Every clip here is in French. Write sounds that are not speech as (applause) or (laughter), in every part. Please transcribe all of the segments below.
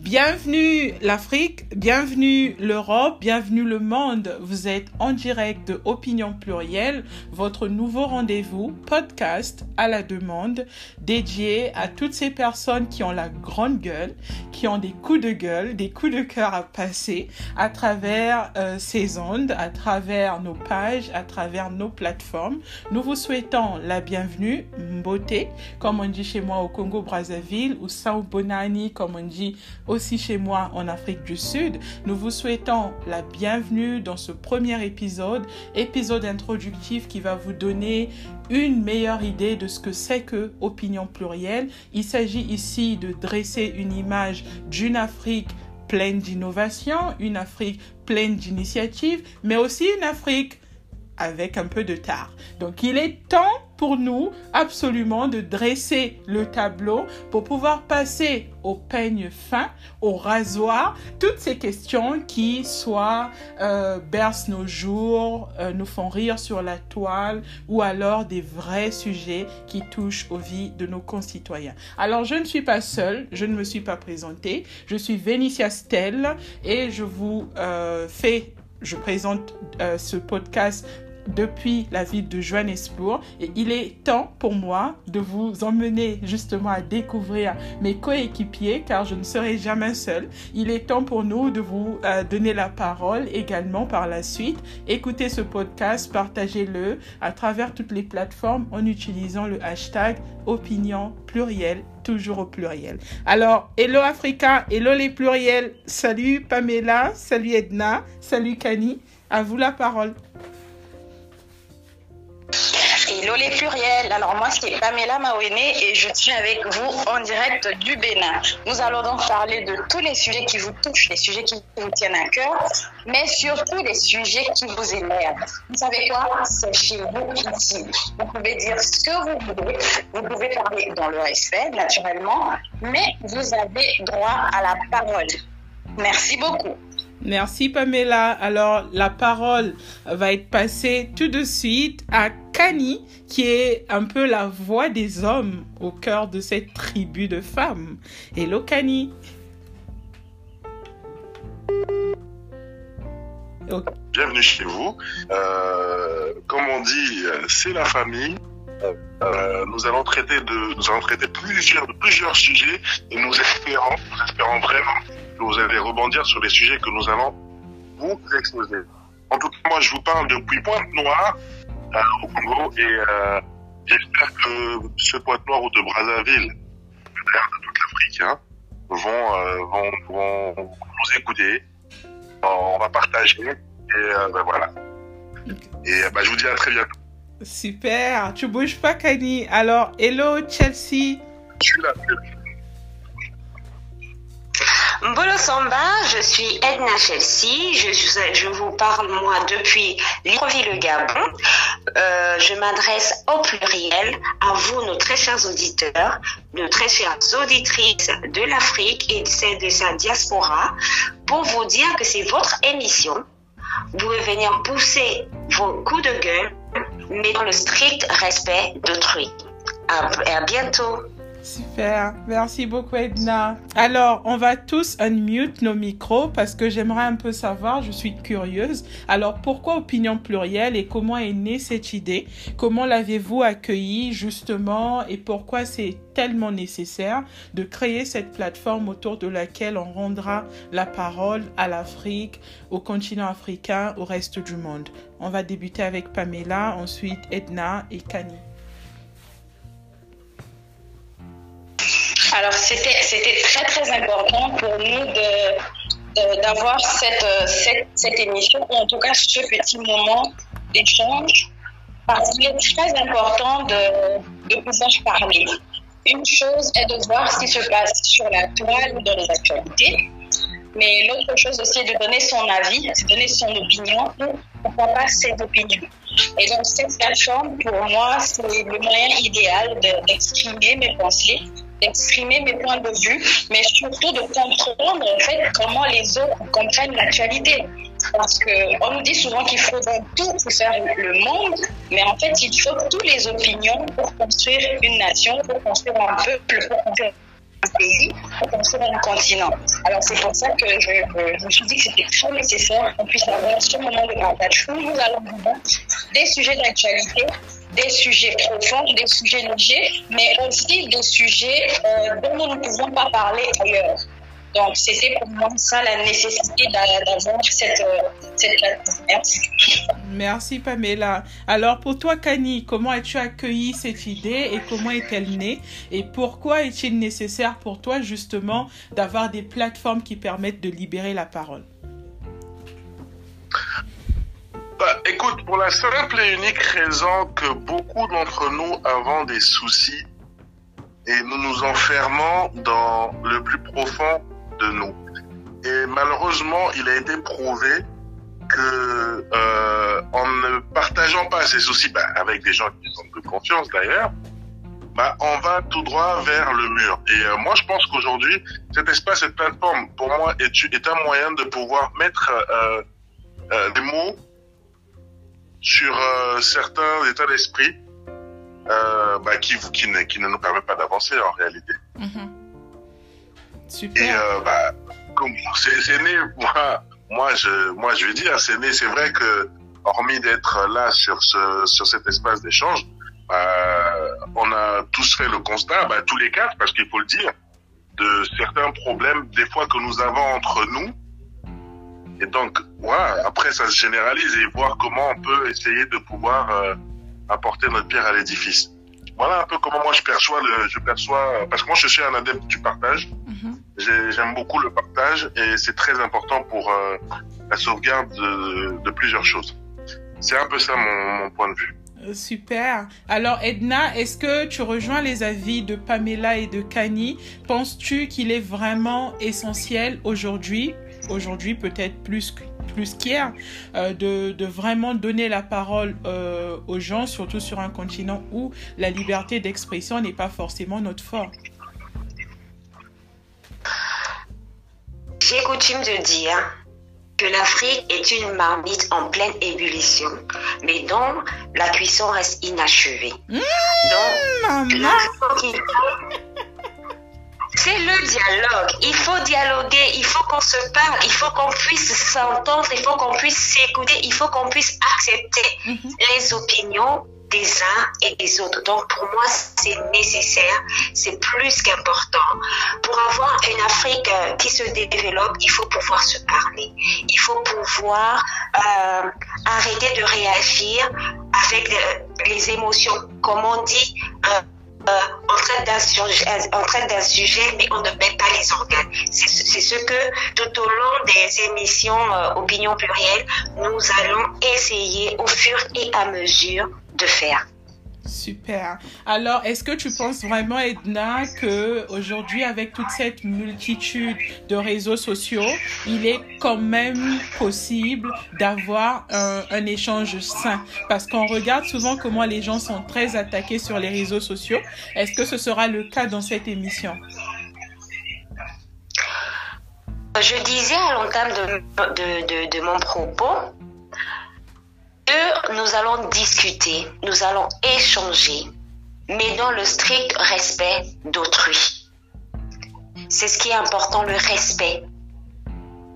Bienvenue l'Afrique, bienvenue l'Europe, bienvenue le monde. Vous êtes en direct de Opinion Plurielle, votre nouveau rendez-vous podcast à la demande dédié à toutes ces personnes qui ont la grande gueule, qui ont des coups de gueule, des coups de cœur à passer à travers euh, ces ondes, à travers nos pages, à travers nos plateformes. Nous vous souhaitons la bienvenue, Mbote, comme on dit chez moi au Congo Brazzaville, ou Sao Bonani, comme on dit aussi chez moi en Afrique du Sud. Nous vous souhaitons la bienvenue dans ce premier épisode, épisode introductif qui va vous donner une meilleure idée de ce que c'est que opinion plurielle. Il s'agit ici de dresser une image d'une Afrique pleine d'innovation, une Afrique pleine d'initiatives, mais aussi une Afrique avec un peu de tard. Donc il est temps pour nous absolument de dresser le tableau pour pouvoir passer au peigne fin, au rasoir, toutes ces questions qui soit euh, bercent nos jours, euh, nous font rire sur la toile ou alors des vrais sujets qui touchent aux vies de nos concitoyens. Alors je ne suis pas seule, je ne me suis pas présentée, je suis Vénitia Stell et je vous euh, fais je présente euh, ce podcast depuis la ville de Johannesburg et il est temps pour moi de vous emmener justement à découvrir mes coéquipiers car je ne serai jamais seule. Il est temps pour nous de vous euh, donner la parole également par la suite. Écoutez ce podcast, partagez-le à travers toutes les plateformes en utilisant le hashtag opinion pluriel toujours au pluriel. Alors, hello Africa, hello les pluriels. Salut Pamela, salut Edna, salut Kani. À vous la parole. Hello les pluriels, alors moi c'est Pamela Mawene et je suis avec vous en direct du Bénin. Nous allons donc parler de tous les sujets qui vous touchent, les sujets qui vous tiennent à cœur, mais surtout les sujets qui vous énervent. Vous savez quoi? C'est chez vous ici. Vous pouvez dire ce que vous voulez, vous pouvez parler dans le respect naturellement, mais vous avez droit à la parole. Merci beaucoup. Merci Pamela. Alors la parole va être passée tout de suite à Kani, qui est un peu la voix des hommes au cœur de cette tribu de femmes. Hello Kani. Bienvenue chez vous. Euh, comme on dit, c'est la famille. Euh, nous allons traiter de, nous allons traiter plusieurs, plusieurs sujets et nous espérons, nous espérons vraiment que vous allez rebondir sur les sujets que nous allons vous exposer. En tout cas, moi, je vous parle depuis Pointe-Noire euh, au Congo et euh, j'espère que ce Pointe-Noire ou de Brazzaville, de toute l'Afrique, hein, vont, vont, vont, nous écouter. On va partager et ben voilà. Et ben, je vous dis à très bientôt. Super, tu bouges pas, Kani. Alors, hello, Chelsea. Je suis là. Mbolo Samba, je suis Edna Chelsea. Je, vous parle, moi, depuis Libreville, Gabon. Euh, je m'adresse au pluriel à vous, nos très chers auditeurs, nos très chères auditrices de l'Afrique et de sa diaspora, pour vous dire que c'est votre émission. Vous pouvez venir pousser vos coups de gueule mais dans le strict respect d'autrui. À, bientôt. Super, merci beaucoup Edna. Alors, on va tous unmute nos micros parce que j'aimerais un peu savoir, je suis curieuse. Alors, pourquoi opinion plurielle et comment est née cette idée? Comment l'avez-vous accueillie justement? Et pourquoi c'est tellement nécessaire de créer cette plateforme autour de laquelle on rendra la parole à l'Afrique, au continent africain, au reste du monde? On va débuter avec Pamela, ensuite Edna et Kani. Alors, c'était, très, très important pour nous de, d'avoir cette, cette, cette, émission, ou en tout cas ce petit moment d'échange, parce qu'il est très important de, de pouvoir parler. Une chose est de voir ce qui se passe sur la toile ou dans les actualités, mais l'autre chose aussi est de donner son avis, de donner son opinion, ou pourquoi pas ses opinions. Et donc, cette plateforme, pour moi, c'est le moyen idéal d'exprimer mes pensées d'exprimer mes points de vue, mais surtout de comprendre en fait comment les autres comprennent l'actualité. Parce qu'on nous dit souvent qu'il faut tout pour faire le monde, mais en fait, il faut toutes les opinions pour construire une nation, pour construire un peuple, pour construire pays pour un continent. Alors c'est pour ça que je, me suis dit que c'était très nécessaire qu'on puisse avoir ce moment de partage où nous allons des sujets d'actualité, des sujets profonds, des sujets légers, mais aussi des sujets euh, dont nous ne pouvons pas parler ailleurs. Donc, c'était pour moi ça la nécessité d'avoir cette, euh, cette plateforme. Merci. Merci Pamela. Alors pour toi, Kani, comment as-tu accueilli cette idée et comment est-elle née Et pourquoi est-il nécessaire pour toi justement d'avoir des plateformes qui permettent de libérer la parole? Bah, écoute, pour la simple et unique raison que beaucoup d'entre nous avons des soucis et nous nous enfermons dans le plus profond de nous. Et malheureusement, il a été prouvé que euh, en ne partageant pas ces soucis bah, avec des gens qui ont de confiance d'ailleurs, bah, on va tout droit vers le mur. Et euh, moi, je pense qu'aujourd'hui, cet espace, cette plateforme, pour moi, est, un moyen de pouvoir mettre euh, des mots sur certains états d'esprit bah, qui, qui, ne, qui ne nous permettent pas d'avancer en réalité. Mm-hmm. Super. Et euh, bah, (laughs) c'est né, moi, moi, je, moi, je vais dire, c'est né, c'est vrai que, hormis d'être là sur ce, sur cet espace d'échange, euh, on a tous fait le constat, bah, tous les quatre, parce qu'il faut le dire, de certains problèmes, des fois que nous avons entre nous. Et donc, voilà, après, ça se généralise et voir comment on peut essayer de pouvoir euh, apporter notre pierre à l'édifice. Voilà un peu comment moi je perçois le, je perçois, parce que moi je suis un adepte du partage. Mm-hmm. J'aime beaucoup le partage et c'est très important pour euh, la sauvegarde de, de, plusieurs choses. C'est un peu ça mon, mon point de vue. Euh, super. Alors Edna, est-ce que tu rejoins les avis de Pamela et de Kani? Penses-tu qu'il est vraiment essentiel aujourd'hui, aujourd'hui peut-être plus plus qu'hier, euh, de, de, vraiment donner la parole euh, aux gens, surtout sur un continent où la liberté d'expression n'est pas forcément notre fort. J'ai coutume de dire que l'Afrique est une marmite en pleine ébullition, mais dont la cuisson reste inachevée. Mmh, Donc, c'est le dialogue. Il faut dialoguer, il faut qu'on se parle, il faut qu'on puisse s'entendre, il faut qu'on puisse s'écouter, il faut qu'on puisse accepter mhm. les opinions des uns et des autres. Donc pour moi, c'est nécessaire, c'est plus qu'important. Pour avoir une Afrique euh, qui se développe, il faut pouvoir se parler. Il faut pouvoir euh, arrêter de réagir avec euh, les émotions. Comme on dit, euh, on traite d'un sujet, mais on ne met pas les organes. C'est ce que tout au long des émissions euh, Opinion plurielle, nous allons essayer au fur et à mesure de faire. Super. Alors, est-ce que tu penses vraiment, Edna, que aujourd'hui, avec toute cette multitude de réseaux sociaux, il est quand même possible d'avoir un, échange sain? Parce qu'on regarde souvent comment les gens sont très attaqués sur les réseaux sociaux. Est-ce que ce sera le cas dans cette émission? Je disais à l'entame de mon propos nous allons discuter, nous allons échanger, mais dans le strict respect d'autrui. C'est ce qui est important, le respect.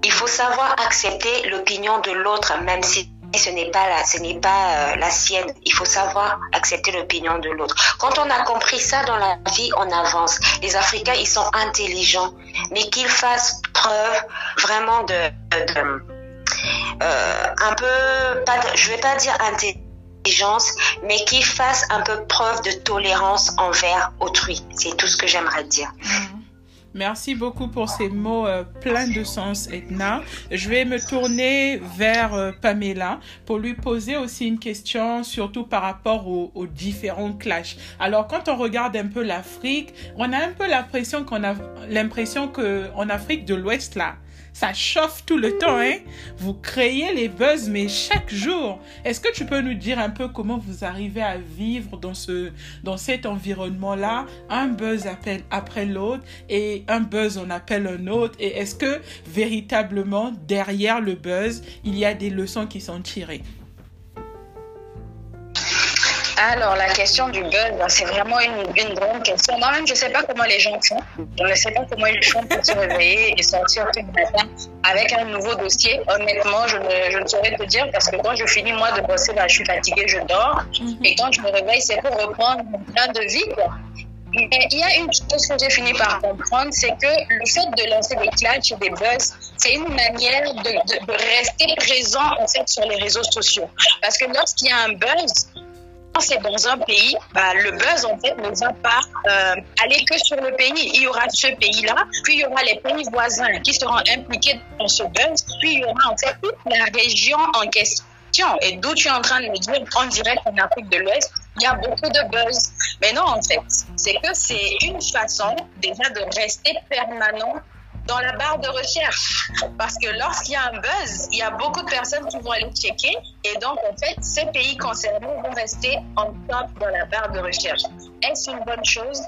Il faut savoir accepter l'opinion de l'autre, même si ce n'est pas la, euh, sienne. Il faut savoir accepter l'opinion de l'autre. Quand on a compris ça dans la vie, on avance. Les Africains, ils sont intelligents, mais qu'ils fassent preuve vraiment de, un peu, pas, je vais pas dire intelligence, mais qui fasse un peu preuve de tolérance envers autrui. C'est tout ce que j'aimerais dire. Mm. Merci beaucoup pour ces mots euh, pleins de sens, Edna. Je vais me tourner vers euh, Pamela pour lui poser aussi une question, surtout par rapport aux, aux différents clashs. Alors, quand on regarde un peu l'Afrique, on a un peu l'impression qu'on a l'impression que Afrique de l'Ouest là, ça chauffe tout le temps, hein. Vous créez les buzz, mais chaque jour. Est-ce que tu peux nous dire un peu comment vous arrivez à vivre dans ce, dans cet environnement-là? Un buzz appelle après l'autre et un buzz en appelle un autre. Et est-ce que véritablement, derrière le buzz, il y a des leçons qui sont tirées? Alors, la question du buzz, ben, c'est vraiment une, une grande question. Moi-même, je ne sais pas comment les gens font. Je ne sais pas comment ils font pour se réveiller et sortir tout le matin avec un nouveau dossier. Honnêtement, je ne, je ne saurais te dire parce que quand je finis, moi, de bosser, ben, je suis fatiguée, je dors. Et quand je me réveille, c'est pour reprendre mon plein de vie. Quoi. Mais il y a une chose que j'ai fini par comprendre, c'est que le fait de lancer des clashs et des buzz, c'est une manière de, de, de, rester présent en fait sur les réseaux sociaux. Parce que lorsqu'il y a un buzz, c'est dans un pays, bah, le buzz en fait ne va pas euh, aller que sur le pays. Il y aura ce pays-là, puis il y aura les pays voisins qui seront impliqués dans ce buzz, puis il y aura en fait toute la région en question. Et d'où tu es en train de me dire, en direct en Afrique de l'Ouest, il y a beaucoup de buzz. Mais non, en fait, c'est que c'est une façon déjà de rester permanent dans la barre de recherche. Parce que lorsqu'il y a un buzz, il y a beaucoup de personnes qui vont aller checker. Et donc, en fait, ces pays concernés vont rester en top dans la barre de recherche. Est-ce une bonne chose?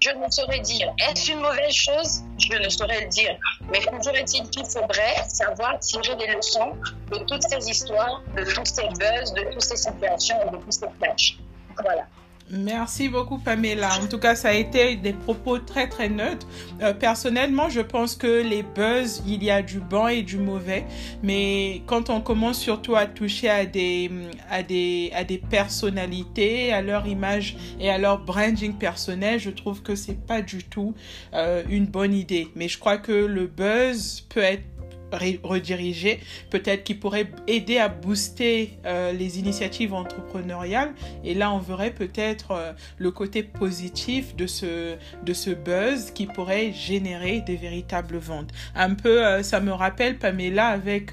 Je ne saurais dire. Est-ce une mauvaise chose? Je ne saurais le dire. Mais toujours est-il qu'il faudrait savoir tirer des leçons de toutes ces histoires, de tous ces buzz, de toutes ces situations et de tous ces clashs. Voilà. Merci beaucoup Pamela. En tout cas, ça a été des propos très très neutres. Euh, personnellement, je pense que les buzz, il y a du bon et du mauvais, mais quand on commence surtout à toucher à des à des à des personnalités, à leur image et à leur branding personnel, je trouve que c'est pas du tout euh, une bonne idée. Mais je crois que le buzz peut être rediriger, peut-être qui pourrait aider à booster euh, les initiatives entrepreneuriales. Et là, on verrait peut-être euh, le côté positif de ce, de ce buzz qui pourrait générer des véritables ventes. Un peu, euh, ça me rappelle Pamela avec,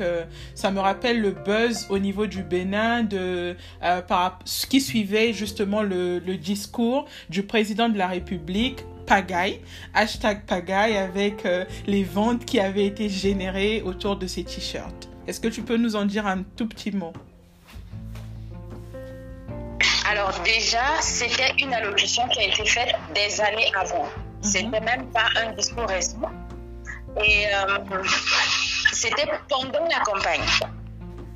ça me rappelle le buzz au niveau du Bénin de, par qui suivait justement le, le discours du président de la République pagaille, hashtag pagaille avec euh, les ventes qui avaient été générées autour de ces t-shirts. Est-ce que tu peux nous en dire un tout petit mot? Alors déjà, c'était une allocution qui a été faite des années avant. Mm -hmm. C'était même pas un discours récent. Et euh, c'était pendant la campagne.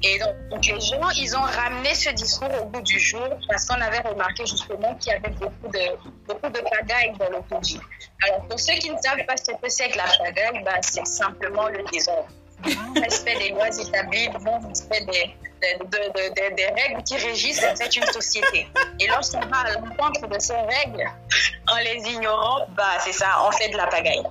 Et donc, les gens, ils ont ramené ce discours au bout du jour parce qu'on avait remarqué justement qu'il y avait beaucoup de, beaucoup de pagaille dans le pays. Alors, pour ceux qui ne savent pas ce que c'est que la pagaille, bah, c'est simplement le désordre. Le respect des lois établies, le respect des, de, de, de, des règles qui régissent en fait une société. Et lorsqu'on va à l'encontre de ces règles, en les ignorant, bah, c'est ça, on fait de la pagaille.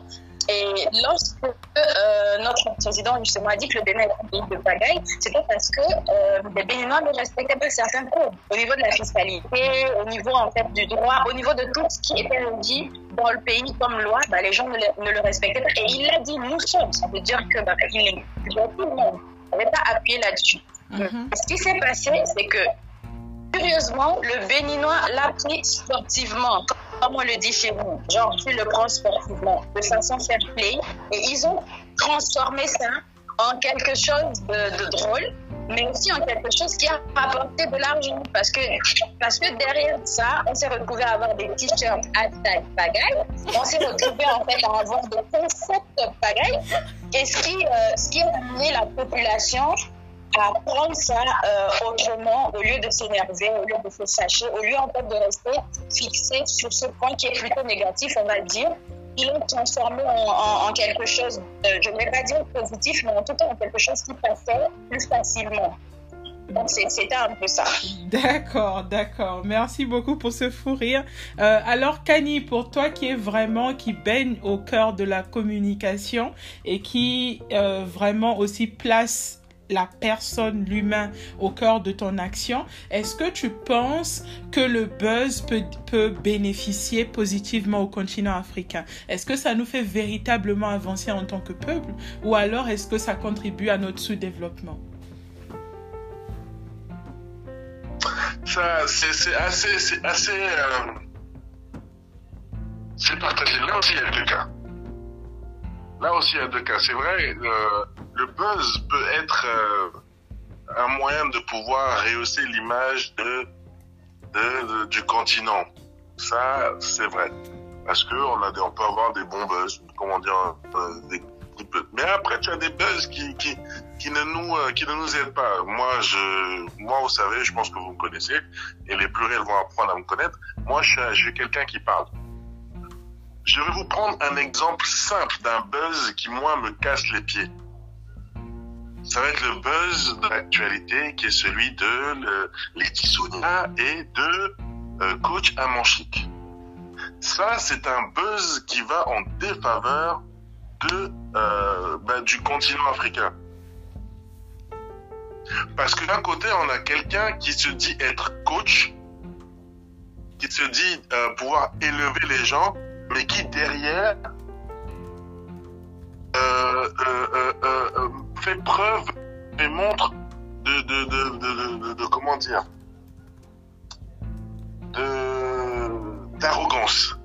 Et lorsque euh, notre président justement a dit que le Bénin est un pays de pagaille, c'était parce que euh, les Béninois ne respectaient pas certains codes au niveau de la fiscalité, au niveau en fait du droit, au niveau de tout ce qui était dit dans le pays comme loi, bah, les gens ne le, ne le, respectaient pas. Et il l'a dit, nous sommes. Ça veut dire que bah, il est tout le monde. On n'avait pas appuyé là-dessus. Mm -hmm. Ce qui s'est passé, c'est que curieusement, le Béninois l'a pris sportivement comme on le dit chez nous, genre tu le prends sportivement, de façon fair play, et ils ont transformé ça en quelque chose de, drôle, mais aussi en quelque chose qui a apporté de l'argent, parce que, parce que derrière ça, on s'est retrouvé à avoir des t-shirts hashtag pagaille, on s'est retrouvé en fait à avoir des concepts pagaille, et ce qui, euh, ce qui a amené la population à prendre ça euh, autrement au lieu de s'énerver, au lieu de se sacher, au lieu en fait de rester fixé sur ce point qui est plutôt négatif, on va dire. Ils l'ont transformé en, en, en, quelque chose, euh, je ne vais pas dire positif, mais en tout cas en quelque chose qui passait plus facilement. Donc c'était un peu ça. D'accord, d'accord. Merci beaucoup pour ce fou rire. Euh, alors Kani, pour toi qui est vraiment, qui baigne au cœur de la communication et qui euh, vraiment aussi place la personne, l'humain au cœur de ton action, est-ce que tu penses que le buzz peut, peut bénéficier positivement au continent africain? Est-ce que ça nous fait véritablement avancer en tant que peuple? Ou alors est-ce que ça contribue à notre sous-développement? Ça, c'est assez, c'est assez, euh, partagé. Là aussi, il y a deux cas. Là aussi, il y a deux cas. C'est vrai, le, le, buzz peut être euh, un moyen de pouvoir rehausser l'image de, du continent. Ça, c'est vrai. Parce que on, peut avoir des bons buzz, comment dire, euh. Mais après, tu as des buzz qui, qui, qui ne nous, euh, qui ne nous aident pas. Moi, moi, vous savez, je pense que vous me connaissez, et les pluriels vont apprendre à me connaître. Moi, je suis quelqu'un qui parle. Je vais vous prendre un exemple simple d'un buzz qui, moi, me casse les pieds. Ça va être le buzz de l'actualité qui est celui de le, Sonia et de euh, coach Amanchik. Ça, c'est un buzz qui va en défaveur de, euh, ben, du continent africain. Parce que d'un côté, on a quelqu'un qui se dit être coach, qui se dit euh, pouvoir élever les gens, mais qui derrière euh, euh, fait preuve et montre de, de, de, de, comment dire d'arrogance.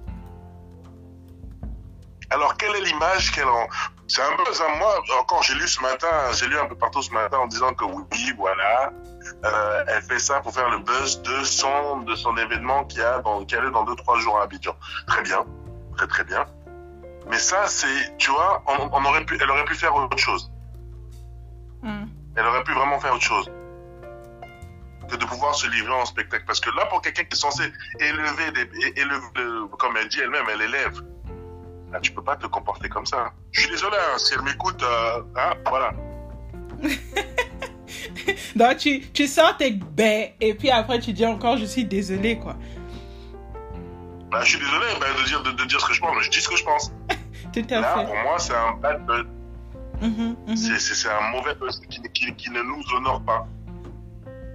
Alors quelle est l'image qu'elle en c'est un peu ça. Moi, encore, j'ai lu ce matin, j'ai lu un peu partout ce matin en disant que oui, voilà, euh, elle fait ça pour faire le buzz de son, de son événement qui a, dans, qui dans deux, trois jours à Abidjan. Très bien, très très bien. Mais ça, c'est, tu vois, on, aurait pu, elle aurait pu faire autre chose. Elle aurait pu vraiment faire autre chose que de pouvoir se livrer en spectacle. Parce que là, pour quelqu'un qui est censé élever, des, élever comme elle dit elle-même, elle élève. Là, tu peux pas te comporter comme ça. Je suis désolé, hein, si elle m'écoute, euh, hein, voilà. (laughs) Donc, tu, tu sors tes baies et puis après, tu dis encore, je suis désolé, quoi. Bah, je suis désolé bah, de, dire, de, de, dire ce que je pense, mais je dis ce que je pense. (laughs) Tout à Là, fait. pour moi, c'est un bad Mhm, mhm. C'est- un mauvais buzz qui, qui, qui ne nous honore pas.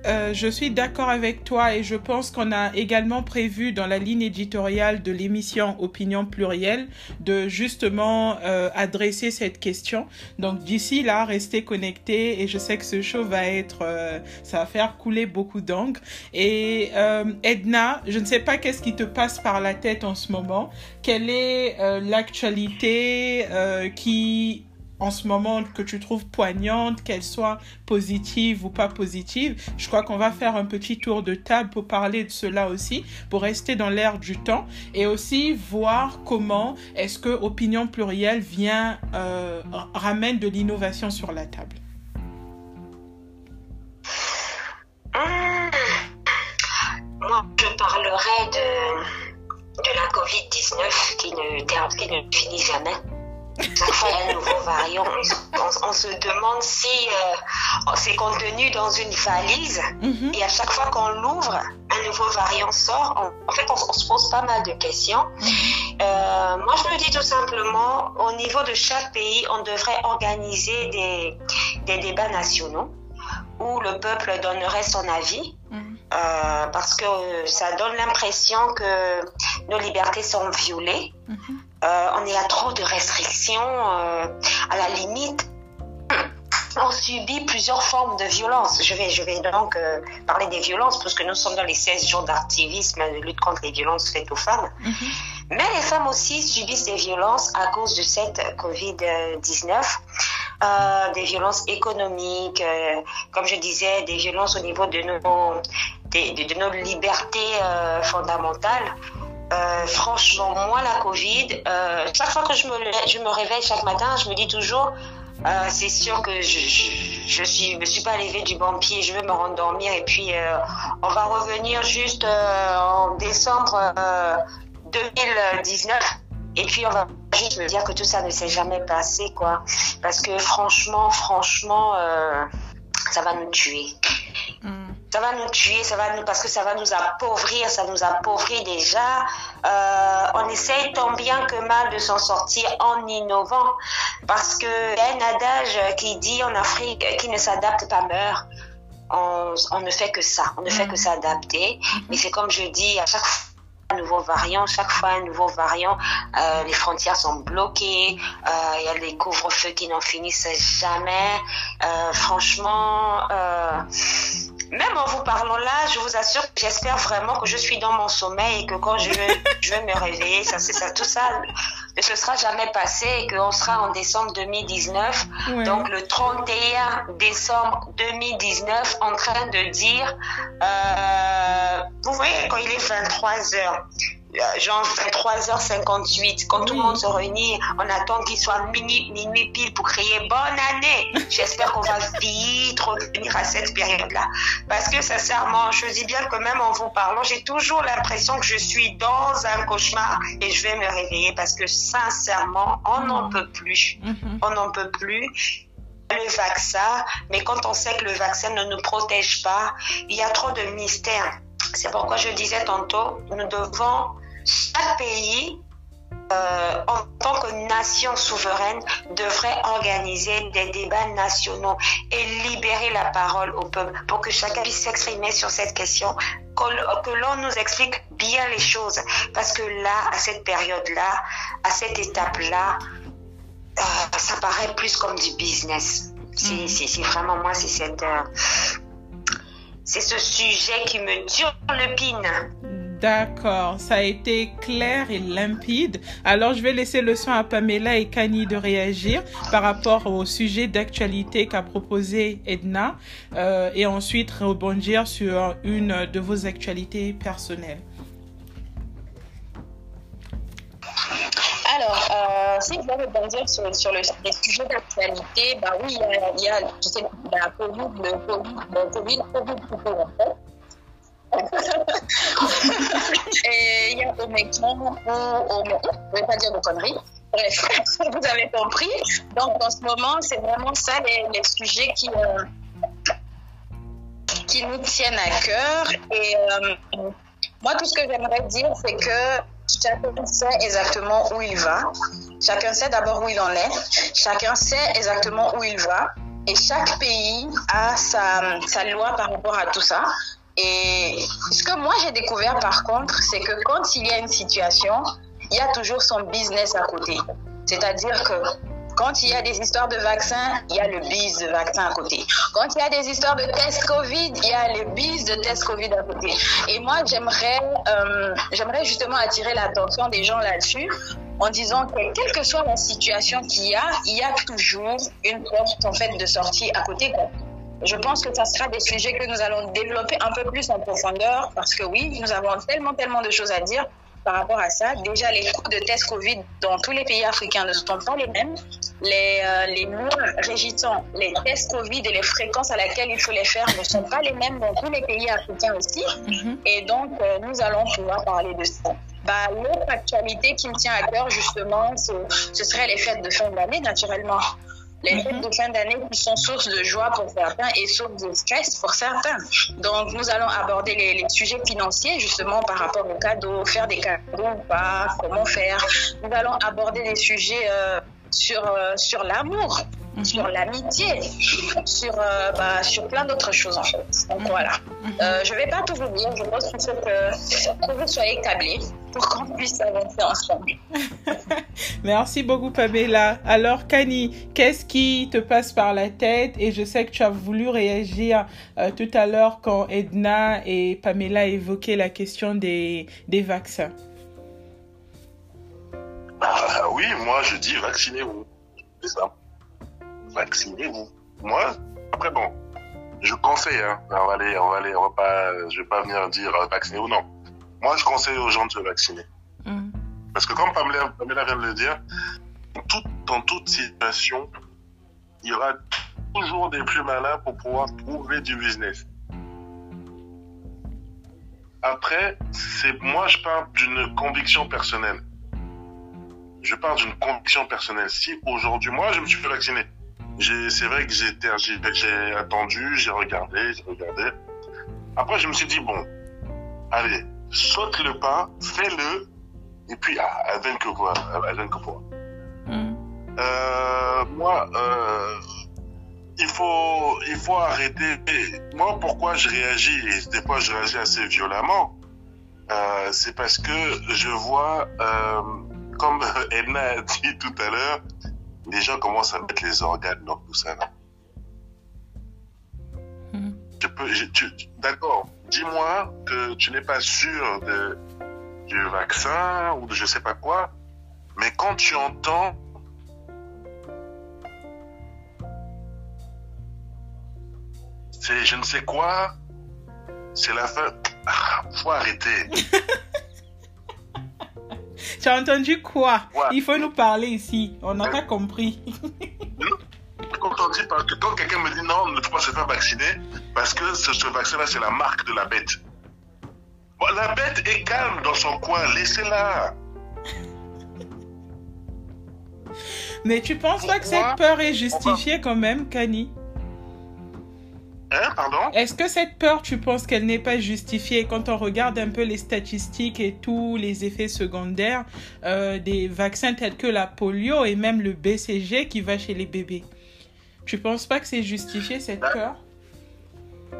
Euh, je suis d'accord avec toi et je pense qu'on a également prévu dans la ligne éditoriale de l'émission Opinion plurielle de justement euh, adresser cette question. Donc d'ici là, restez connectés et je sais que ce show va être, euh, ça va faire couler beaucoup d'encre. Et Edna, je ne sais pas qu'est-ce qui te passe par la tête en ce moment. Quelle est l'actualité qui en ce moment que tu trouves poignante, qu'elle soit positive ou pas positive. Je crois qu'on va faire un petit tour de table pour parler de cela aussi, pour rester dans l'air du temps et aussi voir comment est-ce que Opinion Plurielle vient, euh, ramène de l'innovation sur la table. Hum, Moi, je parlerai de, de la Covid-19 qui ne, qui ne finit jamais. A un nouveau variant. On, se demande si euh, c'est contenu dans une valise. Mhm. Et à chaque fois qu'on l'ouvre, un nouveau variant sort. On- en fait, on, on se pose pas mal de questions. Euh, moi, je me dis tout simplement, au niveau de chaque pays, on devrait organiser des, des débats nationaux où le peuple donnerait son avis. Mhm. euh, parce que ça donne l'impression que nos libertés sont violées. Euh, on est à trop de restrictions. euh, à la limite, on subit plusieurs formes de violence. Je vais, je vais donc euh, parler des violences parce que nous sommes dans les 16 jours d'activisme de lutte contre les violences faites aux femmes. Mhm. Mais les femmes aussi subissent des violences à cause de cette Covid-19. Euh, des violences économiques, euh, comme je disais, des violences au niveau de nos, de, de- de nos libertés fondamentales. Euh, franchement, moi, la Covid, euh, chaque fois que je me, réveille chaque matin, je me dis toujours, euh, c'est sûr que je, je suis, me suis pas levée du bon pied, je vais me rendormir et puis on va revenir juste en décembre euh, 2019 et puis on va juste me dire que tout ça ne s'est jamais passé quoi, parce que franchement, franchement, ça va nous tuer. Ça va nous tuer, ça va nous, parce que ça va nous appauvrir, ça nous appauvrit déjà. Euh, on essaye tant bien que mal de s'en sortir en innovant, parce que y a un adage qui dit en Afrique qui ne s'adapte pas meurt. On, on ne fait que ça, on ne fait que s'adapter. Mais c'est comme je dis, à chaque fois un nouveau variant, chaque fois un nouveau variant, euh, les frontières sont bloquées, euh, il y a les couvre-feux qui n'en finissent jamais. Euh, franchement, euh, même en vous parlant là, je vous assure que j'espère vraiment que je suis dans mon sommeil et que quand je vais, (laughs) je vais me réveiller, ça, c'est ça, tout ça ne se sera jamais passé et qu'on sera en décembre 2019. Ouais. Donc le 31 décembre 2019, en train de dire, euh, vous voyez, quand il est 23 heures, genre 23h58, quand tout le monde se réunit, on attend qu'il soit minuit, minuit pile pour crier bonne année. J'espère qu'on va vite revenir à cette période-là. Parce que sincèrement, je dis bien que même en vous parlant, j'ai toujours l'impression que je suis dans un cauchemar et je vais me réveiller parce que sincèrement, on n'en peut plus. Mhm. On n'en peut plus. Le vaccin, mais quand on sait que le vaccin ne nous protège pas, il y a trop de mystères. C'est pourquoi je disais tantôt, nous devons, chaque pays, euh, en tant que nation souveraine, devrait organiser des débats nationaux et libérer la parole au peuple pour que chacun puisse s'exprimer sur cette question, que, l'on nous explique bien les choses. Parce que là, à cette période-là, à cette étape-là, euh, ça paraît plus comme du business. C'est c'est vraiment moi, c'est cette... euh, c'est ce sujet qui me tire le pin. D'accord, ça a été clair et limpide. Alors, je vais laisser le soin à Pamela et Kani de réagir par rapport au sujet d'actualité qu'a proposé Edna euh, et ensuite rebondir sur une de vos actualités personnelles. Alors, euh, si je vais rebondir sur, sur le, les sujets d'actualité, bah oui, il y a, je sais, la Covid, le Covid, le Covid, Covid en fait. (laughs) Et il y a Omicron ou Omicron, je ne vais pas dire de conneries. Bref, (laughs) vous avez compris. Donc, en ce moment, c'est vraiment ça les, les sujets qui, euh, qui nous tiennent à cœur. Et euh, moi, tout ce que j'aimerais dire, c'est que chacun sait exactement où il va. Chacun sait d'abord où il en est. Chacun sait exactement où il va. Et chaque pays a sa, sa loi par rapport à tout ça. Et ce que moi j'ai découvert par contre, c'est que quand il y a une situation, il y a toujours son business à côté. C'est-à-dire que quand il y a des histoires de vaccins, il y a le biz de vaccin à côté. Quand il y a des histoires de tests Covid, il y a le biz de tests Covid à côté. Et moi, j'aimerais, euh, j'aimerais justement attirer l'attention des gens là-dessus en disant que quelle que soit la situation qu'il y a, il y a toujours une porte en fait de sortie à côté. Je pense que ça sera des sujets que nous allons développer un peu plus en profondeur parce que oui, nous avons tellement, tellement de choses à dire par rapport à ça. Déjà, les coûts de tests Covid dans tous les pays africains ne sont pas les mêmes. Les, euh, les mois régissant les tests Covid et les fréquences à laquelle il faut les faire ne sont pas les mêmes dans tous les pays africains aussi. Mhm. Et donc, euh, nous allons pouvoir parler de ça. Bah, L'autre actualité qui me tient à cœur, justement, c'est- ce serait les fêtes de fin d'année, naturellement. Les Mhm. fêtes de fin d'année qui sont source de joie pour certains et source de stress pour certains. Donc, nous allons aborder les, les sujets financiers, justement, par rapport aux cadeaux, faire des cadeaux ou pas, comment faire. Nous allons aborder des sujets euh, sur, euh, sur l'amour, Sur l'amitié, sur, euh, bah, sur plein d'autres choses, en fait. Donc, voilà. Mhm. Euh, je ne vais pas tout vous dire, je pense qu'il faut que, que vous soyez câblés pour qu'on puisse avancer ensemble. (laughs) Merci beaucoup Pamela. Alors Kani, qu'est-ce qui te passe par la tête? Et je sais que tu as voulu réagir euh, tout à l'heure quand Edna et Pamela évoquaient la question des, des vaccins. Ah oui, moi je dis vaccinez-vous. C'est ça. Vaccinez-vous. Moi, après bon, je conseille, hein. On va aller, on va aller, on va pas, je vais pas venir dire euh, vaccinez-vous, non. Moi je conseille aux gens de se vacciner. Mhm. Parce que comme Pamela, Pamela vient de le dire, dans toute, dans toute situation, il y aura toujours des plus malins pour pouvoir trouver du business. Après, c'est moi je parle d'une conviction personnelle. Je parle d'une conviction personnelle. Si aujourd'hui, moi je me suis fait vacciner, c'est vrai que j'ai, attendu, j'ai regardé, j'ai regardé. Après, je me suis dit bon, allez, saute le pas, fais-le, et puis ah, advienne que quoi, advienne que quoi. Mhm. Euh, moi, euh, il faut, il faut arrêter. Moi, pourquoi je réagis et des fois je réagis assez violemment, euh, c'est parce que je vois, comme (laughs) Edna a dit tout à l'heure, les gens commencent à mettre les organes dans tout ça. là. Je peux, je- tu- d'accord. Dis-moi que tu n'es pas sûr de, du vaccin ou de je sais pas quoi, mais quand tu entends c'est je ne sais quoi, c'est la fin. Ah, faut arrêter. (laughs) tu as entendu quoi? Il faut nous parler ici. On n'a pas compris. quand on dit que quand quelqu'un me dit non, ne faut pas se faire vacciner parce que ce, vaccin-là, c'est la marque de la bête. la bête est calme dans son coin, laissez-la. Mais tu penses pas que cette peur est justifiée quand même, Kani? Hein, pardon Est-ce que cette peur, tu penses qu'elle n'est pas justifiée quand on regarde un peu les statistiques et tous les effets secondaires euh, des vaccins tels que la polio et même le BCG qui va chez les bébés? Tu penses pas que c'est justifié cette bah, peur?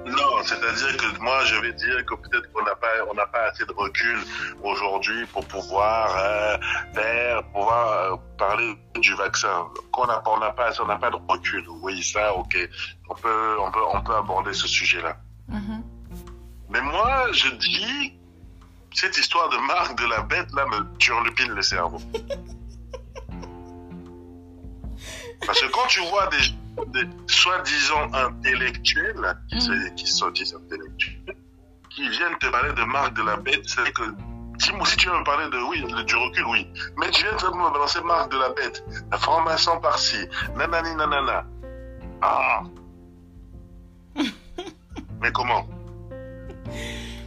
Non, c'est-à-dire que moi, je vais dire que peut-être qu'on n'a pas, on n'a pas assez de recul aujourd'hui pour pouvoir euh, faire, pouvoir euh, parler du vaccin. Qu'on n'a on n'a pas, on n'a pas de recul. Oui, ça, ok. On peut, on peut, on peut aborder ce sujet-là. Mm-hmm. Mais moi, je dis, cette histoire de marque de la bête là me turlupine le cerveau. (laughs) Parce que quand tu vois des des soi-disant intellectuels, qui, mm. qui sont des intellectuels, qui viennent te parler de marque de la bête, c'est que si, tu veux me parler de oui, du recul, oui. Mais tu viens de me balancer marque de la bête, la formation par-ci, nanani nanana. Ah. (laughs) Mais comment?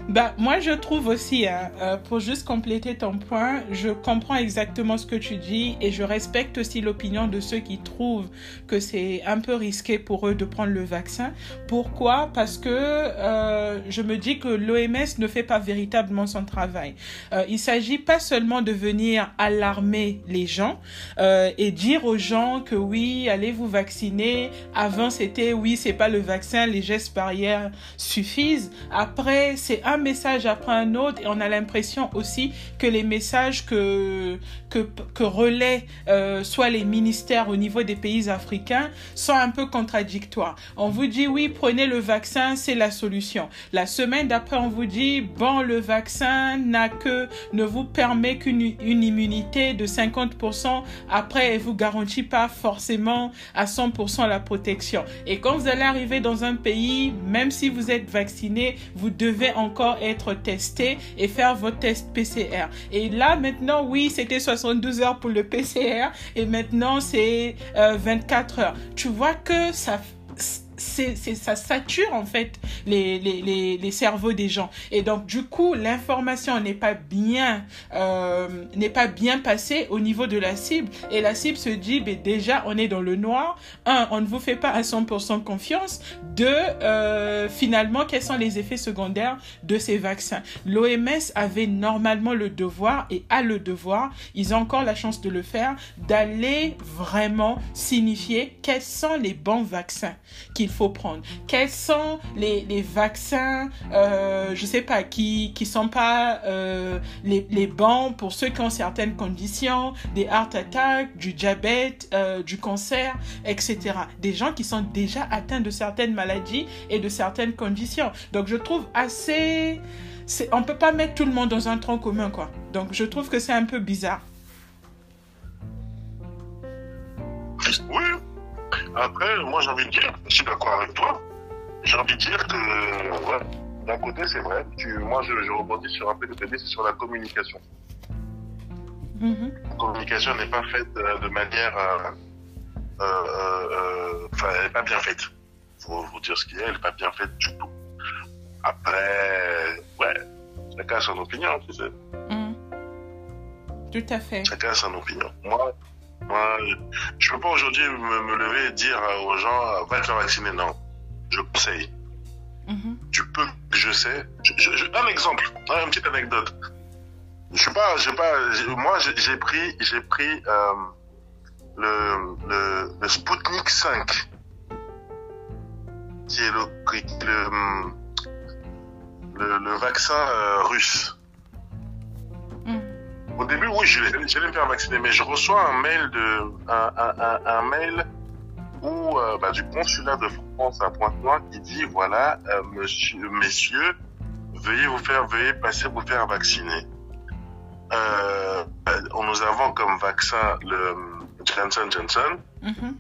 Bah, moi, je trouve aussi, hein, euh, pour juste compléter ton point, je comprends exactement ce que tu dis et je respecte aussi l'opinion de ceux qui trouvent que c'est un peu risqué pour eux de prendre le vaccin. Pourquoi? Parce que euh, je me dis que l'OMS ne fait pas véritablement son travail. Euh, il s'agit pas seulement de venir alarmer les gens euh, et dire aux gens que oui, allez vous vacciner. Avant, c'était oui, c'est pas le vaccin, les gestes barrières suffisent. Après, c'est un message après un autre et on a l'impression aussi que les messages que, que, que relaient euh, soit les ministères au niveau des pays africains sont un peu contradictoires. On vous dit oui, prenez le vaccin, c'est la solution. La semaine d'après, on vous dit bon, le vaccin n'a que, ne vous permet qu'une une immunité de 50%. Après, elle vous garantit pas forcément à 100% la protection. Et quand vous allez arriver dans un pays, même si vous êtes vacciné, vous devez encore être testé et faire votre test PCR. Et là, maintenant, oui, c'était 72 heures pour le PCR et maintenant c'est 24 euh, heures. Tu vois que ça c'est, ça sature en fait les, les, les, cerveaux des gens. Et donc du coup, l'information n'est pas bien euh, n'est pas bien passée au niveau de la cible. Et la cible se dit, ben, déjà on est dans le noir. Un, on ne vous fait pas à 100% confiance. Deux, euh, finalement, quels sont les effets secondaires de ces vaccins? L'OMS avait normalement le devoir et a le devoir, ils ont encore la chance de le faire, d'aller vraiment signifier quels sont les bons vaccins qu'il faut prendre Quels sont les, vaccins, euh, je sais pas, qui qui sont pas euh, les, les bons pour ceux qui ont certaines conditions, des heart attacks, du diabète, euh, du cancer, etc. Des gens qui sont déjà atteints de certaines maladies et de certaines conditions. Donc je trouve assez... On peut pas mettre tout le monde dans un tronc commun, quoi. Donc je trouve que c'est un peu bizarre. Après, moi, j'ai envie de dire, je suis d'accord avec toi. J'ai envie de dire que, ouais, d'un côté, c'est vrai. Tu, moi, je, je, rebondis sur un peu de c'est sur la communication. Mm-hmm. La communication n'est pas faite euh, de manière. Euh, euh, enfin, elle n'est pas bien faite. Il faut vous dire ce qu'il y a, elle n'est pas bien faite du tout. Après, ouais, chacun a son opinion, tu sais. Mm. Tout à fait. Chacun a son opinion. Moi, moi, je peux pas aujourd'hui me, lever et dire aux gens, va te faire vacciner. Non, je conseille. Mm-hmm. Tu peux, je sais. un exemple, une petite anecdote. Je sais pas, je sais pas. Moi, j'ai pris, j'ai pris euh, le, le, le Sputnik 5, qui est le, le, le, vaccin euh, russe. Au début, oui, je vais me faire vacciner, mais je reçois un mail de un, un, un mail où euh, bah, du consulat de France à Pointe-Noire qui dit voilà, euh, monsieur, messieurs, veuillez vous faire, veuillez passer vous faire vacciner. Euh, nous avons comme vaccin le Johnson Johnson. Mm-hmm.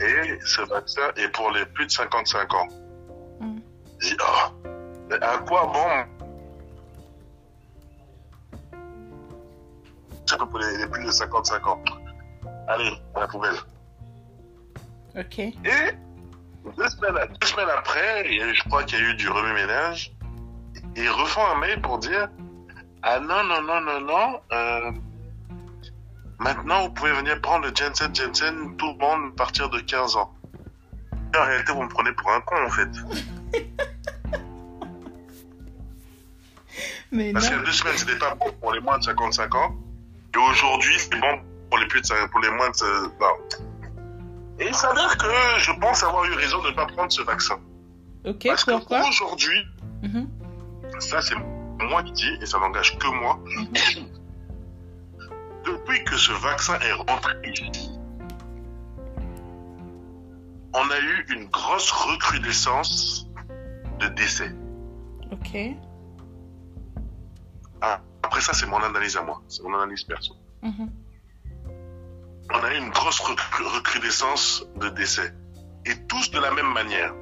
Et ce vaccin est pour les plus de 55 ans. Mm. Je dis, oh, à quoi bon vaccin pour les, les plus de 55 ans. Allez, à la poubelle. Ok. Et deux semaines, deux semaines après, je crois qu'il y a eu du remue-ménage. Ils refont un mail pour dire Ah non, non, non, non, non. euh, maintenant, vous pouvez venir prendre le Jensen Jensen, tout le monde, à partir de 15 ans. En réalité, vous me prenez pour un con, en fait. (laughs) Mais Parce non. a deux semaines, c'était pas bon pour les moins de 55 ans. Et aujourd'hui, c'est bon pour les plus de 5 pour les moins de. Non. Et il s'avère que je pense avoir eu raison de ne pas prendre ce vaccin. Ok, Parce pourquoi qu'aujourd'hui, Mhm. ça c'est moi qui dis, et ça n'engage que moi, depuis que ce vaccin est rentré ici, on a eu une grosse recrudescence de décès. Ok. Après ça, c'est mon analyse à moi, c'est mon analyse perso. Mhm. On a eu une grosse recru- recrudescence de décès. Et tous de la même manière.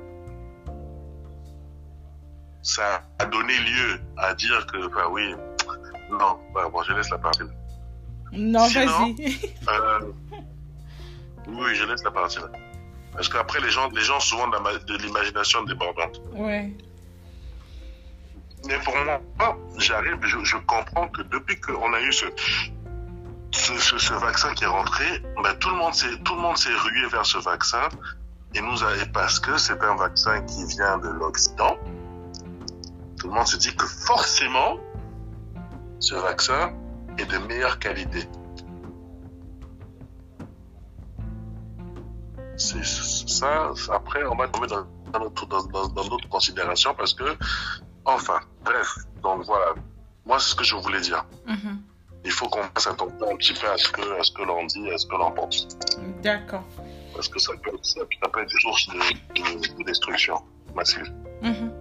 Ça a donné lieu à dire que, enfin oui, non, bah, bon, je laisse la partie. là. Non, vas-y. (laughs) Euh, oui, je laisse la partie là. Parce qu'après, les gens, les gens souvent de l'imagination débordante. ouais. Mais pour moi, j'arrive, je, comprends que depuis qu'on a eu ce, vaccin qui est rentré, ben, tout le monde s'est, tout le monde s'est rué vers ce vaccin. Et nous a, et parce que c'est un vaccin qui vient de l'Occident, tout le monde se dit que forcément, ce vaccin est de meilleure qualité. C'est ça, après, on va tomber dans, dans, notre- dans, dans- dans d'autres considérations parce que, enfin, bref, donc voilà. Moi, c'est ce que je voulais dire. Mhm. Il faut qu'on fasse attention un petit peu à ce que, à ce que l'on dit, à ce que l'on pense. D'accord. Parce que ça peut, ça, ça peut être source de, de, de destruction massive. Mhm.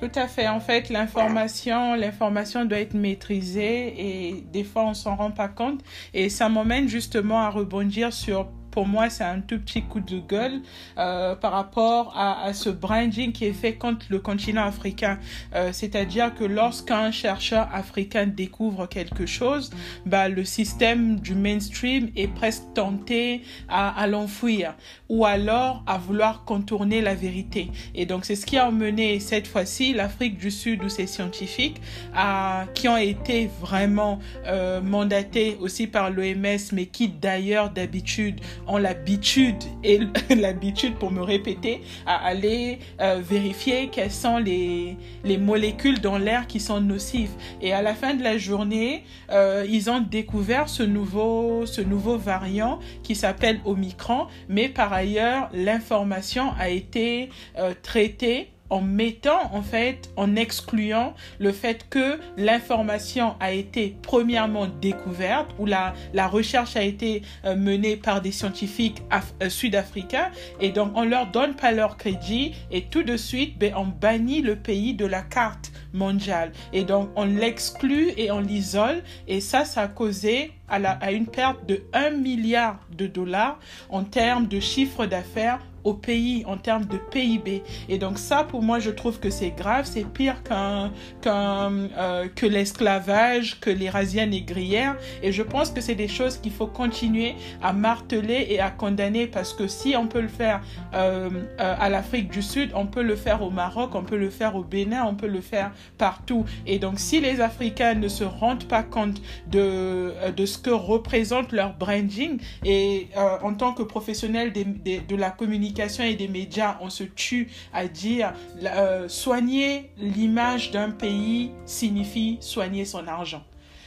Tout à fait. En fait, l'information, l'information doit être maîtrisée et des fois on s'en rend pas compte. Et ça m'emmène justement à rebondir sur, pour moi, c'est un tout petit coup de gueule euh, par rapport à, ce branding qui est fait contre le continent africain. Euh, C'est-à-dire que lorsqu'un chercheur africain découvre quelque chose, bah, le système du mainstream est presque tenté à, à l'enfouir ou alors à vouloir contourner la vérité. Et donc, c'est ce qui a emmené cette fois-ci l'Afrique du Sud ou ses scientifiques à, qui ont été vraiment euh, mandatés aussi par l'OMS, mais qui d'ailleurs d'habitude ont l'habitude et (laughs) l'habitude pour me répéter à aller euh, vérifier quelles sont les, les molécules dans l'air qui sont nocives. Et à la fin de la journée, euh, ils ont découvert ce nouveau, ce nouveau variant qui s'appelle Omicron, mais par ailleurs, l'information a été euh, traitée en mettant en fait, en excluant le fait que l'information a été premièrement découverte ou la, la recherche a été euh, menée par des scientifiques euh, sud-africains et donc on leur donne pas leur crédit et tout de suite ben, on bannit le pays de la carte mondiale. Et donc on l'exclut et on l'isole et ça ça a causé à, la, une perte de 1 milliard de dollars en termes de chiffre d'affaires au pays en termes de PIB. Et donc ça, pour moi, je trouve que c'est grave, c'est pire qu'un, qu'un, euh, que l'esclavage, que les razzias négrières. Et je pense que c'est des choses qu'il faut continuer à marteler et à condamner parce que si on peut le faire euh, euh, à l'Afrique du Sud, on peut le faire au Maroc, on peut le faire au Bénin, on peut le faire partout. Et donc si les Africains ne se rendent pas compte de, de ce que représente leur branding et en tant que professionnel des- des- de la communication et des médias, on se tue à dire euh, soigner l'image d'un pays signifie soigner son argent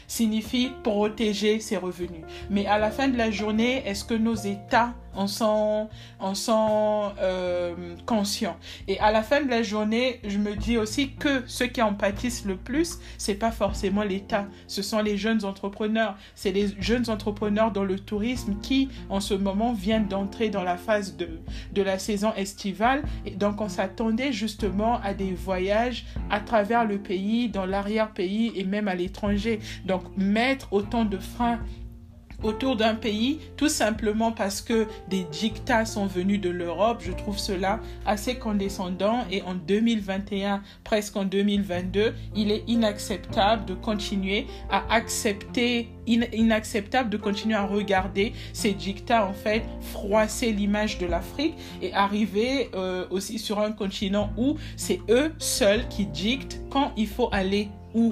signifie protéger ses revenus. Mais à la fin de la journée, est-ce que nos États en sont, en sont euh, conscients Et à la fin de la journée, je me dis aussi que ceux qui en pâtissent le plus, c'est pas forcément l'État, ce sont les jeunes entrepreneurs. C'est les jeunes entrepreneurs dans le tourisme qui, en ce moment, viennent d'entrer dans la phase de, de la saison estivale. Et donc, on s'attendait justement à des voyages à travers le pays, dans l'arrière-pays et même à l'étranger. Donc, mettre autant de freins autour d'un pays tout simplement parce que des dictats sont venus de l'Europe. Je trouve cela assez condescendant et en 2021, presque en 2022, il est inacceptable de continuer à accepter, inacceptable de continuer à regarder ces dictats en fait froisser l'image de l'Afrique et arriver euh, aussi sur un continent où c'est eux seuls qui dictent quand il faut aller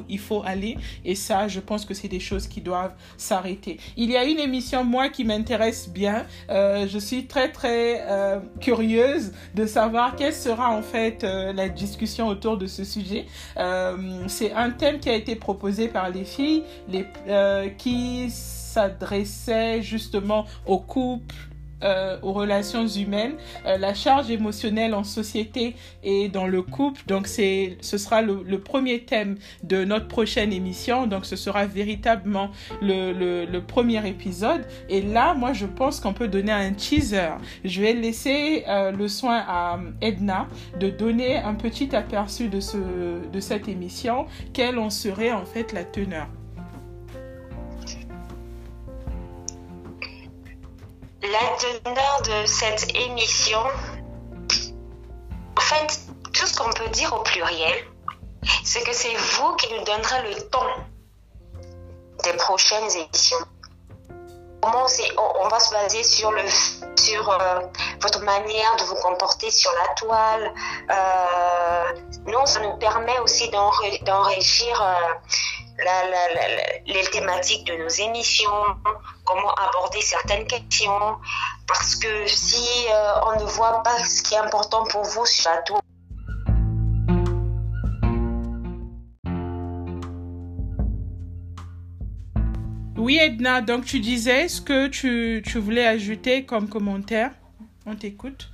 il faut aller. Et ça, je pense que c'est des choses qui doivent s'arrêter. Il y a une émission, moi, qui m'intéresse bien. Euh, je suis très, très euh, curieuse de savoir quelle sera en fait euh, la discussion autour de ce sujet. c'est un thème qui a été proposé par les filles les, qui s'adressait justement aux couples euh, aux relations humaines, euh, la charge émotionnelle en société et dans le couple. Donc c'est, ce sera le, premier thème de notre prochaine émission. Donc ce sera véritablement le, premier épisode. Et là, moi, je pense qu'on peut donner un teaser. Je vais laisser euh, le soin à Edna de donner un petit aperçu de, ce, de cette émission, quelle en serait en fait la teneur? La teneur de cette émission, en fait, tout ce qu'on peut dire au pluriel, c'est que c'est vous qui nous donnerez le ton des prochaines émissions. Comment on, va se baser sur, le, sur euh, votre manière de vous comporter sur la toile. Euh, nous, ça nous permet aussi d'enrichir euh, les thématiques de nos émissions, comment aborder certaines questions, parce que si euh, on ne voit pas ce qui est important pour vous sur la tour, Oui, Edna, donc tu disais ce que tu, tu voulais ajouter comme commentaire. On t'écoute.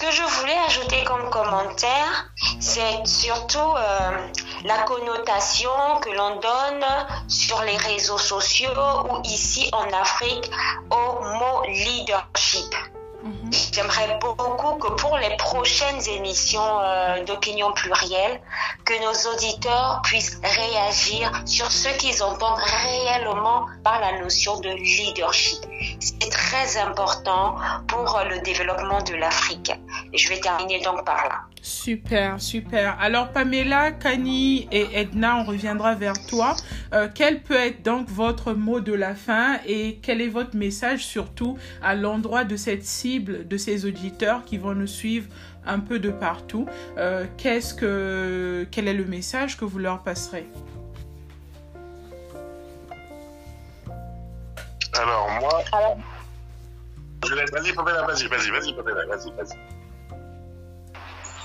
Que je voulais ajouter comme commentaire, c'est surtout euh, la connotation que l'on donne sur les réseaux sociaux ou ici en Afrique au mot leadership. Mhm. J'aimerais beaucoup que pour les prochaines émissions euh, d'opinion plurielle, que nos auditeurs puissent réagir sur ce qu'ils entendent réellement par la notion de leadership. C'est très important pour le développement de l'Afrique. Je vais terminer donc par là. Super, super. Alors Pamela, Kani et Edna, on reviendra vers toi. Euh, quel peut être donc votre mot de la fin et quel est votre message surtout à l'endroit de cette cible, de ces auditeurs qui vont nous suivre un peu de partout euh, Qu'est-ce que, quel est le message que vous leur passerez? Alors moi, vas-y Pamela, vas-y, vas-y, vas-y Pamela, vas-y, vas-y.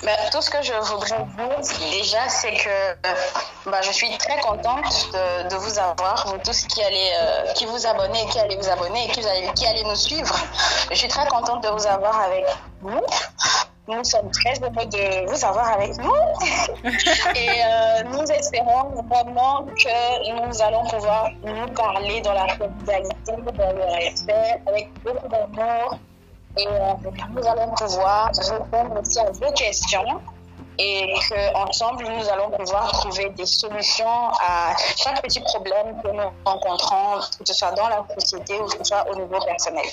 Ben, tout ce que je voudrais dire déjà, c'est que bah, je suis très contente de, vous avoir, vous tous qui allez, euh, qui vous abonnez, qui allez vous abonner, qui, allez, qui allez nous suivre. Je suis très contente de vous avoir avec vous. Nous sommes très heureux de vous avoir avec nous. (laughs) Et euh, nous espérons vraiment que nous allons pouvoir nous parler dans la convivialité, dans le respect, avec beaucoup d'amour et euh, nous allons pouvoir répondre aussi à vos questions et qu'ensemble, nous allons pouvoir trouver des solutions à chaque petit problème que nous rencontrons, que ce soit dans la société ou que ce soit au niveau personnel.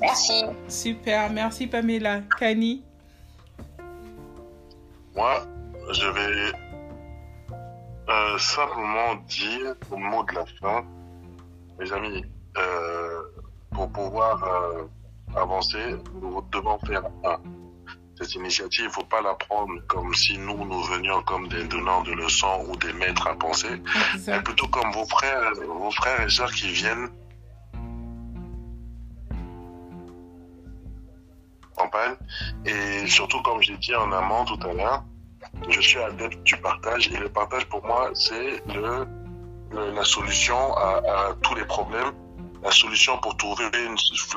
Merci. Super, merci Pamela. Kani? Moi, je vais euh, simplement dire au mot de la fin, mes amis, euh, pour pouvoir avancer, nous devons faire un. Cette initiative, il ne faut pas la prendre comme si nous, nous venions comme des donnants de leçons ou des maîtres à penser, mais plutôt comme vos frères, vos frères et sœurs qui viennent campagne. Et surtout, comme j'ai dit en amont tout à l'heure, je suis adepte du partage et le partage pour moi, c'est le, la solution à tous les problèmes la solution pour trouver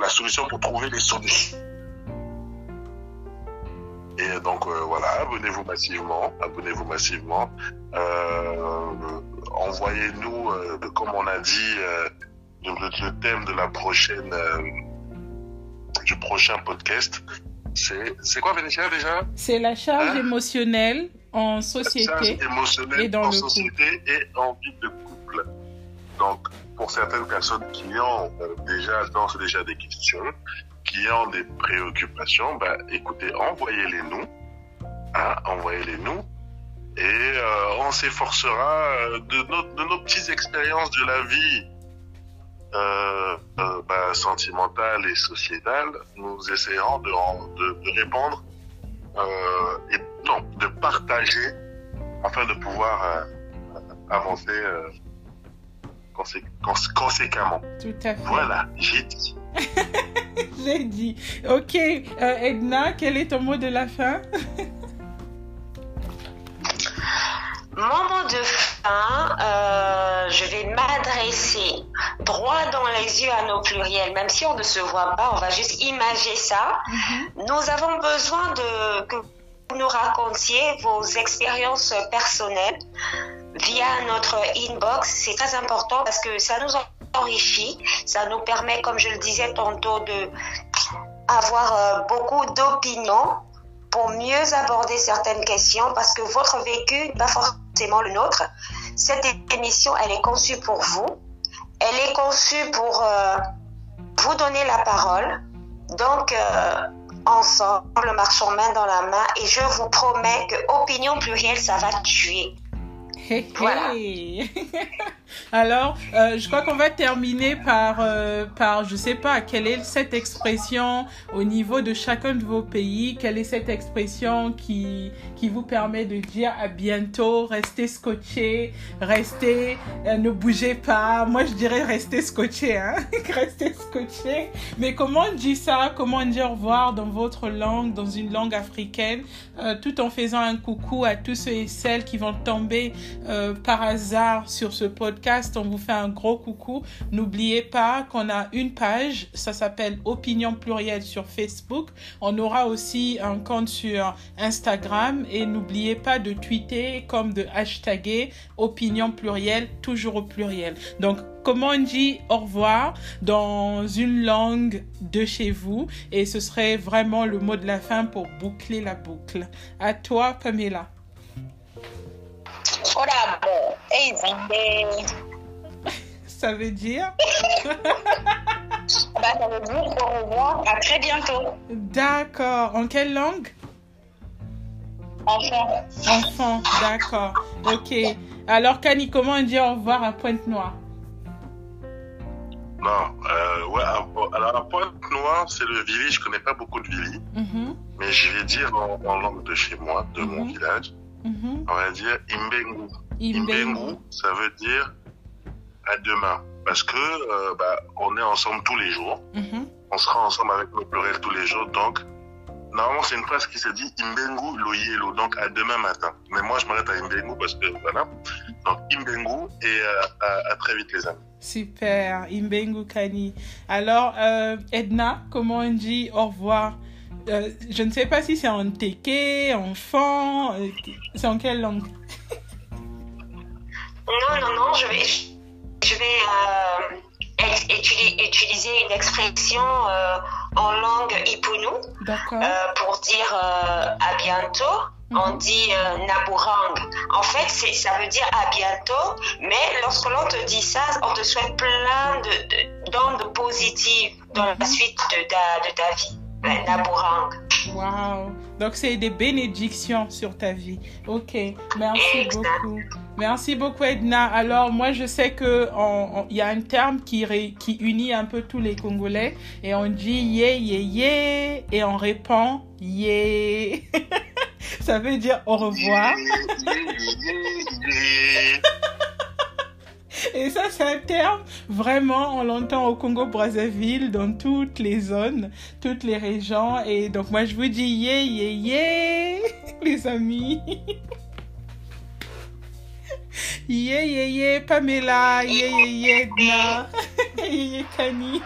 la solution pour trouver les solutions. Et donc euh, voilà, abonnez-vous massivement, abonnez-vous massivement. Euh, envoyez-nous, euh, comme on a dit, le, thème de la prochaine, du prochain podcast. C'est quoi Vénétia déjà? C'est la charge hein? émotionnelle en société émotionnel et dans en le société et en vie de couple. Donc, pour certaines personnes qui ont déjà, déjà des questions, qui ont des préoccupations, bah, écoutez, envoyez-les nous, hein, envoyez-les nous, et euh, on s'efforcera euh, de, de nos petites expériences de la vie euh, bah, sentimentale et sociétale. Nous essayerons de, de, répondre et non, de partager afin de pouvoir avancer consé- cons- conséquemment. Tout à fait. Voilà, j'ai dit. (laughs) J'ai dit. Ok, euh, Edna, quel est ton mot de la fin? (laughs) Mon mot de fin, euh, je vais m'adresser droit dans les yeux à nos pluriels, même si on ne se voit pas, on va juste imager ça. Nous avons besoin de que vous nous racontiez vos expériences personnelles via notre inbox. C'est très important parce que ça nous enrichit, ça nous permet, comme je le disais tantôt, de avoir euh, beaucoup d'opinions pour mieux aborder certaines questions parce que votre vécu n'est pas forcément le nôtre. Cette émission, elle est conçue pour vous. Elle est conçue pour euh, vous donner la parole. Donc, euh, ensemble, marchons main dans la main et je vous promets que opinion plurielle, ça va tuer. Hey, Voilà. (laughs) Alors, euh, je crois qu'on va terminer par, euh, par, je sais pas, quelle est cette expression au niveau de chacun de vos pays, quelle est cette expression qui, qui vous permet de dire à bientôt, restez scotché, restez, euh, ne bougez pas. Moi, je dirais restez scotché, hein, (laughs) restez scotché. Mais comment on dit ça? Comment on dit au revoir dans votre langue, dans une langue africaine, euh, tout en faisant un coucou à tous ceux et celles qui vont tomber par hasard sur ce podcast? On vous fait un gros coucou. N'oubliez pas qu'on a une page, ça s'appelle Opinion Plurielle sur Facebook. On aura aussi un compte sur Instagram et n'oubliez pas de tweeter comme de hashtagger Opinion Plurielle, toujours au pluriel. Donc, comment on dit au revoir dans une langue de chez vous et ce serait vraiment le mot de la fin pour boucler la boucle. À toi, Pamela. Ça veut dire Bah, ça veut dire au revoir, à très bientôt. D'accord. En quelle langue? Enfin, Enfant. D'accord. Ok. Alors, Kani, comment on dit au revoir à Pointe-Noire? Non, euh, ouais, à- alors à Pointe-Noire, c'est le Vili. Je connais pas beaucoup de Vili, Mhm, mais je vais dire en, en langue de chez moi, de mon Mhm. village. On va dire Imbengu. Imbengu. Ça veut dire à demain. Parce que euh, bah, on est ensemble tous les jours. Mhm. On sera ensemble avec nos pluriels tous les jours. Donc, normalement, c'est une phrase qui se dit Imbengu loyelo. Donc, à demain matin. Mais moi, je m'arrête à Imbengu parce que voilà. Donc, Imbengu et euh, à, à très vite, les amis. Super. Imbengu Kani. Alors, euh, Edna, comment on dit au revoir? Euh, Je ne sais pas si c'est en teke, enfant. euh, c'est en quelle langue? Non, non, non, je vais, je vais euh, ex- utiliser une expression en langue euh, pour dire à bientôt. On Mhm. dit naburang. En fait, ça veut dire à bientôt, mais lorsque l'on te dit ça, on te souhaite plein de, de, d'ondes positives dans la Mhm. suite de ta, de ta vie. Wow. Donc, c'est des bénédictions sur ta vie. Ok. Merci Exact. beaucoup. Merci beaucoup, Edna. Alors, moi, je sais que il y a un terme qui, ré- qui unit un peu tous les Congolais et on dit yé, yé, yé et on répond yé. (laughs) Ça veut dire au revoir. (laughs) (laughs) Et ça, c'est un terme, vraiment, on l'entend au Congo-Brazzaville, dans toutes les zones, toutes les régions. Et donc, moi, je vous dis yé, yé, yé, (laughs) les amis. (laughs) Yé, yé, yé, Pamela, yé, yé, yé, Edna, yé, yé, Kani.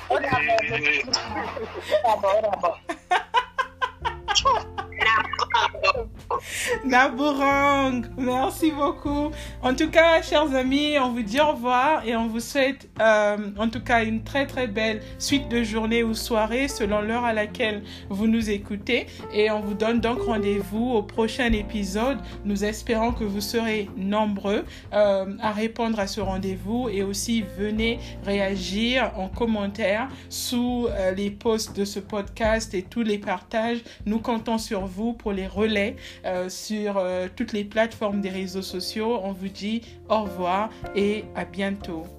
(laughs) Nabourang, merci beaucoup. En tout cas, chers amis, on vous dit au revoir et on vous souhaite euh, en tout cas une très très belle suite de journée ou soirée selon l'heure à laquelle vous nous écoutez. Et on vous donne donc rendez-vous au prochain épisode. Nous espérons que vous serez nombreux euh, à répondre à ce rendez-vous et aussi venez réagir en commentaire sous euh, les posts de ce podcast et tous les partages. Nous comptons sur vous pour les relais euh, sur euh, toutes les plateformes des réseaux sociaux. On vous dit au revoir et à bientôt.